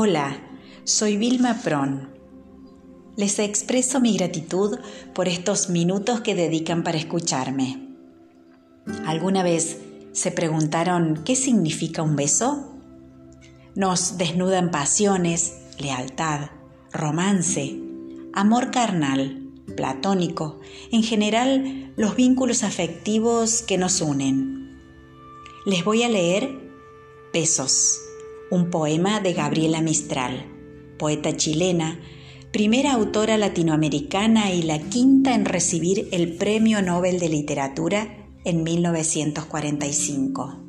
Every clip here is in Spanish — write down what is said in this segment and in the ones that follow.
Hola, soy Vilma Pron. Les expreso mi gratitud por estos minutos que dedican para escucharme. ¿Alguna vez se preguntaron qué significa un beso? Nos desnudan pasiones, lealtad, romance, amor carnal, platónico, en general los vínculos afectivos que nos unen. Les voy a leer Besos un poema de Gabriela Mistral, poeta chilena, primera autora latinoamericana y la quinta en recibir el Premio Nobel de Literatura en 1945.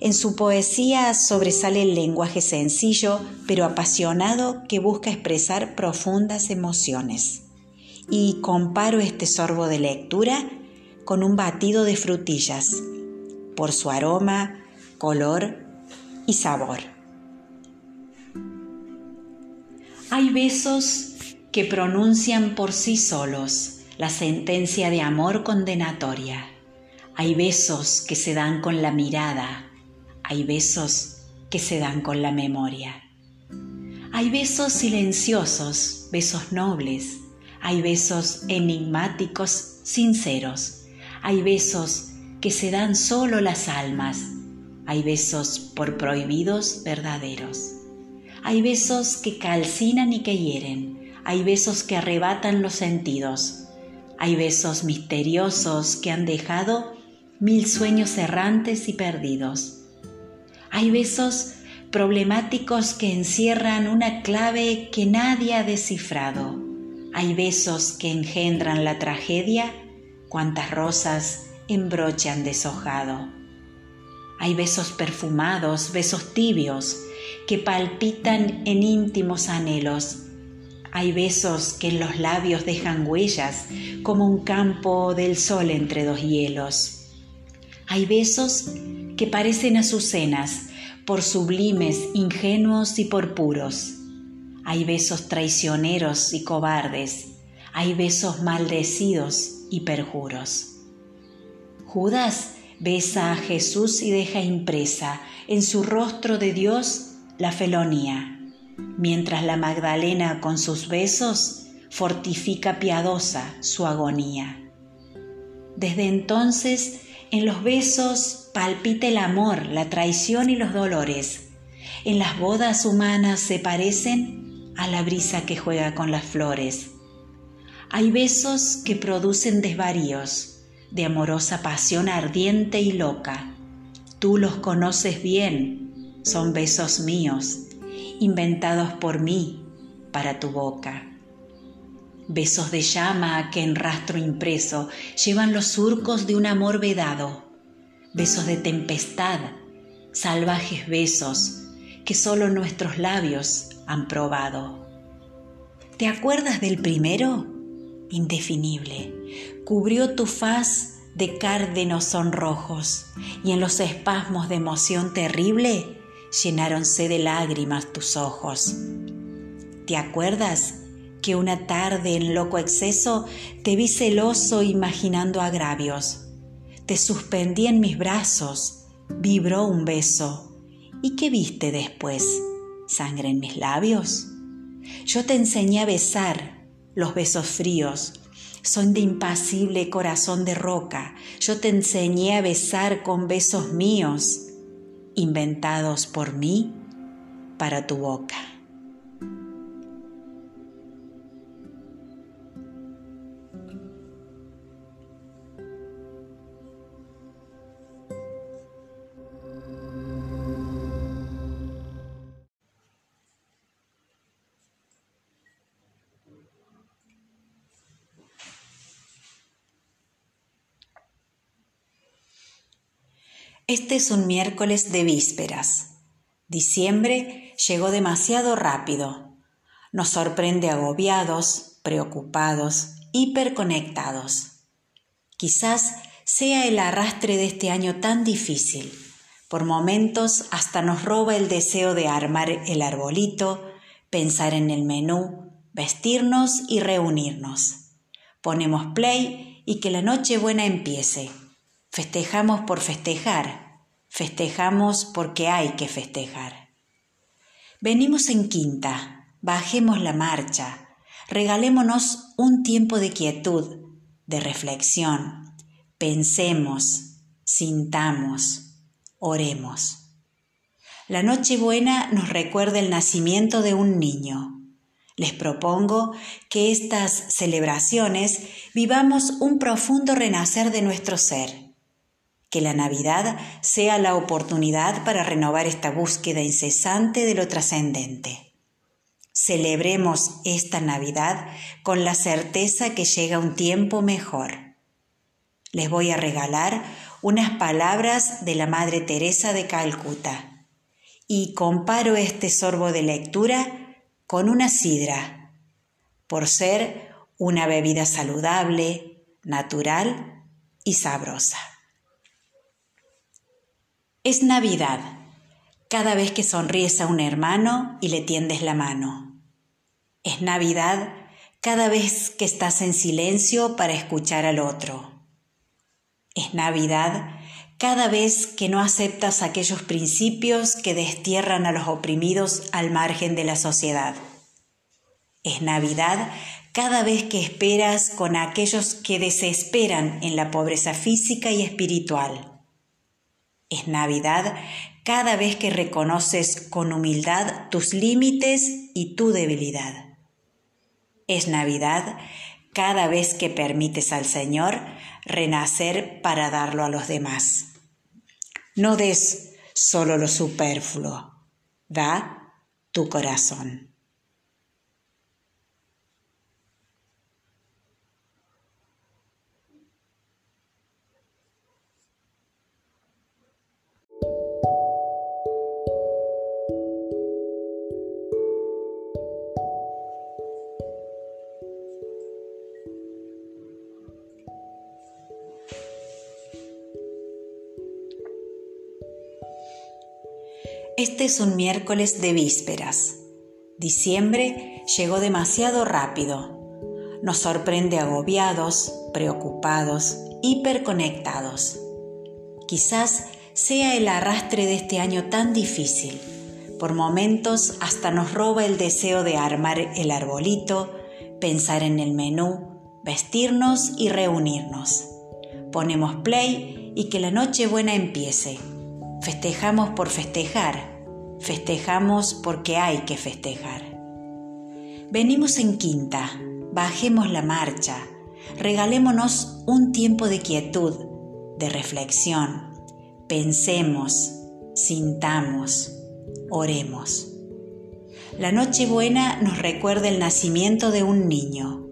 En su poesía sobresale el lenguaje sencillo pero apasionado que busca expresar profundas emociones. Y comparo este sorbo de lectura con un batido de frutillas, por su aroma, color y sabor. Hay besos que pronuncian por sí solos la sentencia de amor condenatoria. Hay besos que se dan con la mirada. Hay besos que se dan con la memoria. Hay besos silenciosos, besos nobles. Hay besos enigmáticos, sinceros. Hay besos que se dan solo las almas hay besos por prohibidos verdaderos. Hay besos que calcinan y que hieren. Hay besos que arrebatan los sentidos. Hay besos misteriosos que han dejado mil sueños errantes y perdidos. Hay besos problemáticos que encierran una clave que nadie ha descifrado. Hay besos que engendran la tragedia, cuantas rosas en broche han deshojado. Hay besos perfumados, besos tibios, que palpitan en íntimos anhelos. Hay besos que en los labios dejan huellas, como un campo del sol entre dos hielos. Hay besos que parecen azucenas, por sublimes, ingenuos y por puros. Hay besos traicioneros y cobardes. Hay besos maldecidos y perjuros. Judas Besa a Jesús y deja impresa en su rostro de Dios la felonía, mientras la Magdalena con sus besos fortifica piadosa su agonía. Desde entonces en los besos palpita el amor, la traición y los dolores. En las bodas humanas se parecen a la brisa que juega con las flores. Hay besos que producen desvaríos, de amorosa pasión ardiente y loca. Tú los conoces bien, son besos míos, inventados por mí para tu boca. Besos de llama que en rastro impreso llevan los surcos de un amor vedado. Besos de tempestad, salvajes besos que solo nuestros labios han probado. ¿Te acuerdas del primero? Indefinible, cubrió tu faz de cárdenos sonrojos, y en los espasmos de emoción terrible llenáronse de lágrimas tus ojos. ¿Te acuerdas que una tarde en loco exceso te vi celoso imaginando agravios? Te suspendí en mis brazos, vibró un beso. ¿Y qué viste después? ¿Sangre en mis labios? Yo te enseñé a besar los besos fríos son de impasible corazón de roca. Yo te enseñé a besar con besos míos, inventados por mí para tu boca. Este es un miércoles de vísperas. Diciembre llegó demasiado rápido. Nos sorprende agobiados, preocupados, hiperconectados. Quizás sea el arrastre de este año tan difícil. Por momentos hasta nos roba el deseo de armar el arbolito, pensar en el menú, vestirnos y reunirnos. Ponemos play y que la noche buena empiece. Festejamos por festejar, festejamos porque hay que festejar. Venimos en quinta, bajemos la marcha, regalémonos un tiempo de quietud, de reflexión, pensemos, sintamos, oremos. La Nochebuena nos recuerda el nacimiento de un niño. Les propongo que estas celebraciones vivamos un profundo renacer de nuestro ser que la Navidad sea la oportunidad para renovar esta búsqueda incesante de lo trascendente. Celebremos esta Navidad con la certeza que llega un tiempo mejor. Les voy a regalar unas palabras de la Madre Teresa de Calcuta y comparo este sorbo de lectura con una sidra, por ser una bebida saludable, natural y sabrosa. Es Navidad, cada vez que sonríes a un hermano y le tiendes la mano. Es Navidad cada vez que estás en silencio para escuchar al otro. Es Navidad cada vez que no aceptas aquellos principios que destierran a los oprimidos al margen de la sociedad. Es Navidad cada vez que esperas con aquellos que desesperan en la pobreza física y espiritual es Navidad cada vez que reconoces con humildad tus límites y tu debilidad. Es Navidad cada vez que permites al Señor renacer para darlo a los demás. No des solo lo superfluo, da tu corazón. Este es un miércoles de vísperas. Diciembre llegó demasiado rápido. Nos sorprende agobiados, preocupados, hiperconectados. Quizás sea el arrastre de este año tan difícil. Por momentos hasta nos roba el deseo de armar el arbolito, pensar en el menú, vestirnos y reunirnos. Ponemos play y que la noche buena empiece Festejamos por festejar, festejamos porque hay que festejar. Venimos en quinta, bajemos la marcha, regalémonos un tiempo de quietud, de reflexión, pensemos, sintamos, oremos. La Nochebuena nos recuerda el nacimiento de un niño.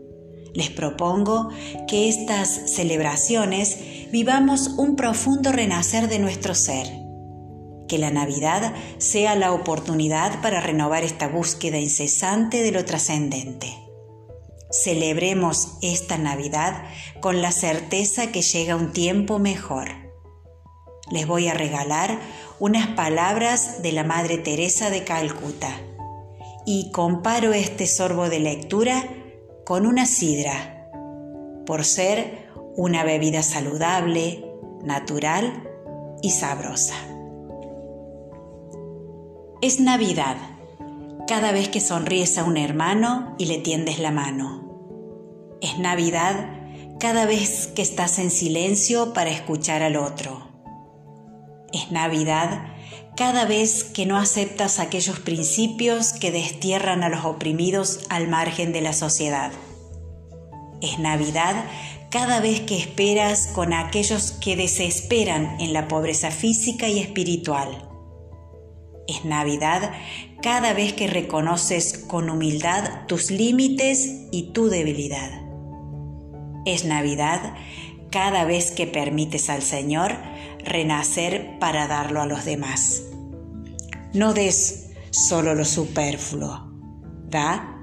Les propongo que estas celebraciones vivamos un profundo renacer de nuestro ser que la Navidad sea la oportunidad para renovar esta búsqueda incesante de lo trascendente. Celebremos esta Navidad con la certeza que llega un tiempo mejor. Les voy a regalar unas palabras de la Madre Teresa de Calcuta y comparo este sorbo de lectura con una sidra, por ser una bebida saludable, natural y sabrosa. Es Navidad, cada vez que sonríes a un hermano y le tiendes la mano. Es Navidad cada vez que estás en silencio para escuchar al otro. Es Navidad cada vez que no aceptas aquellos principios que destierran a los oprimidos al margen de la sociedad. Es Navidad cada vez que esperas con aquellos que desesperan en la pobreza física y espiritual es Navidad cada vez que reconoces con humildad tus límites y tu debilidad. Es Navidad cada vez que permites al Señor renacer para darlo a los demás. No des solo lo superfluo, da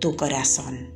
tu corazón.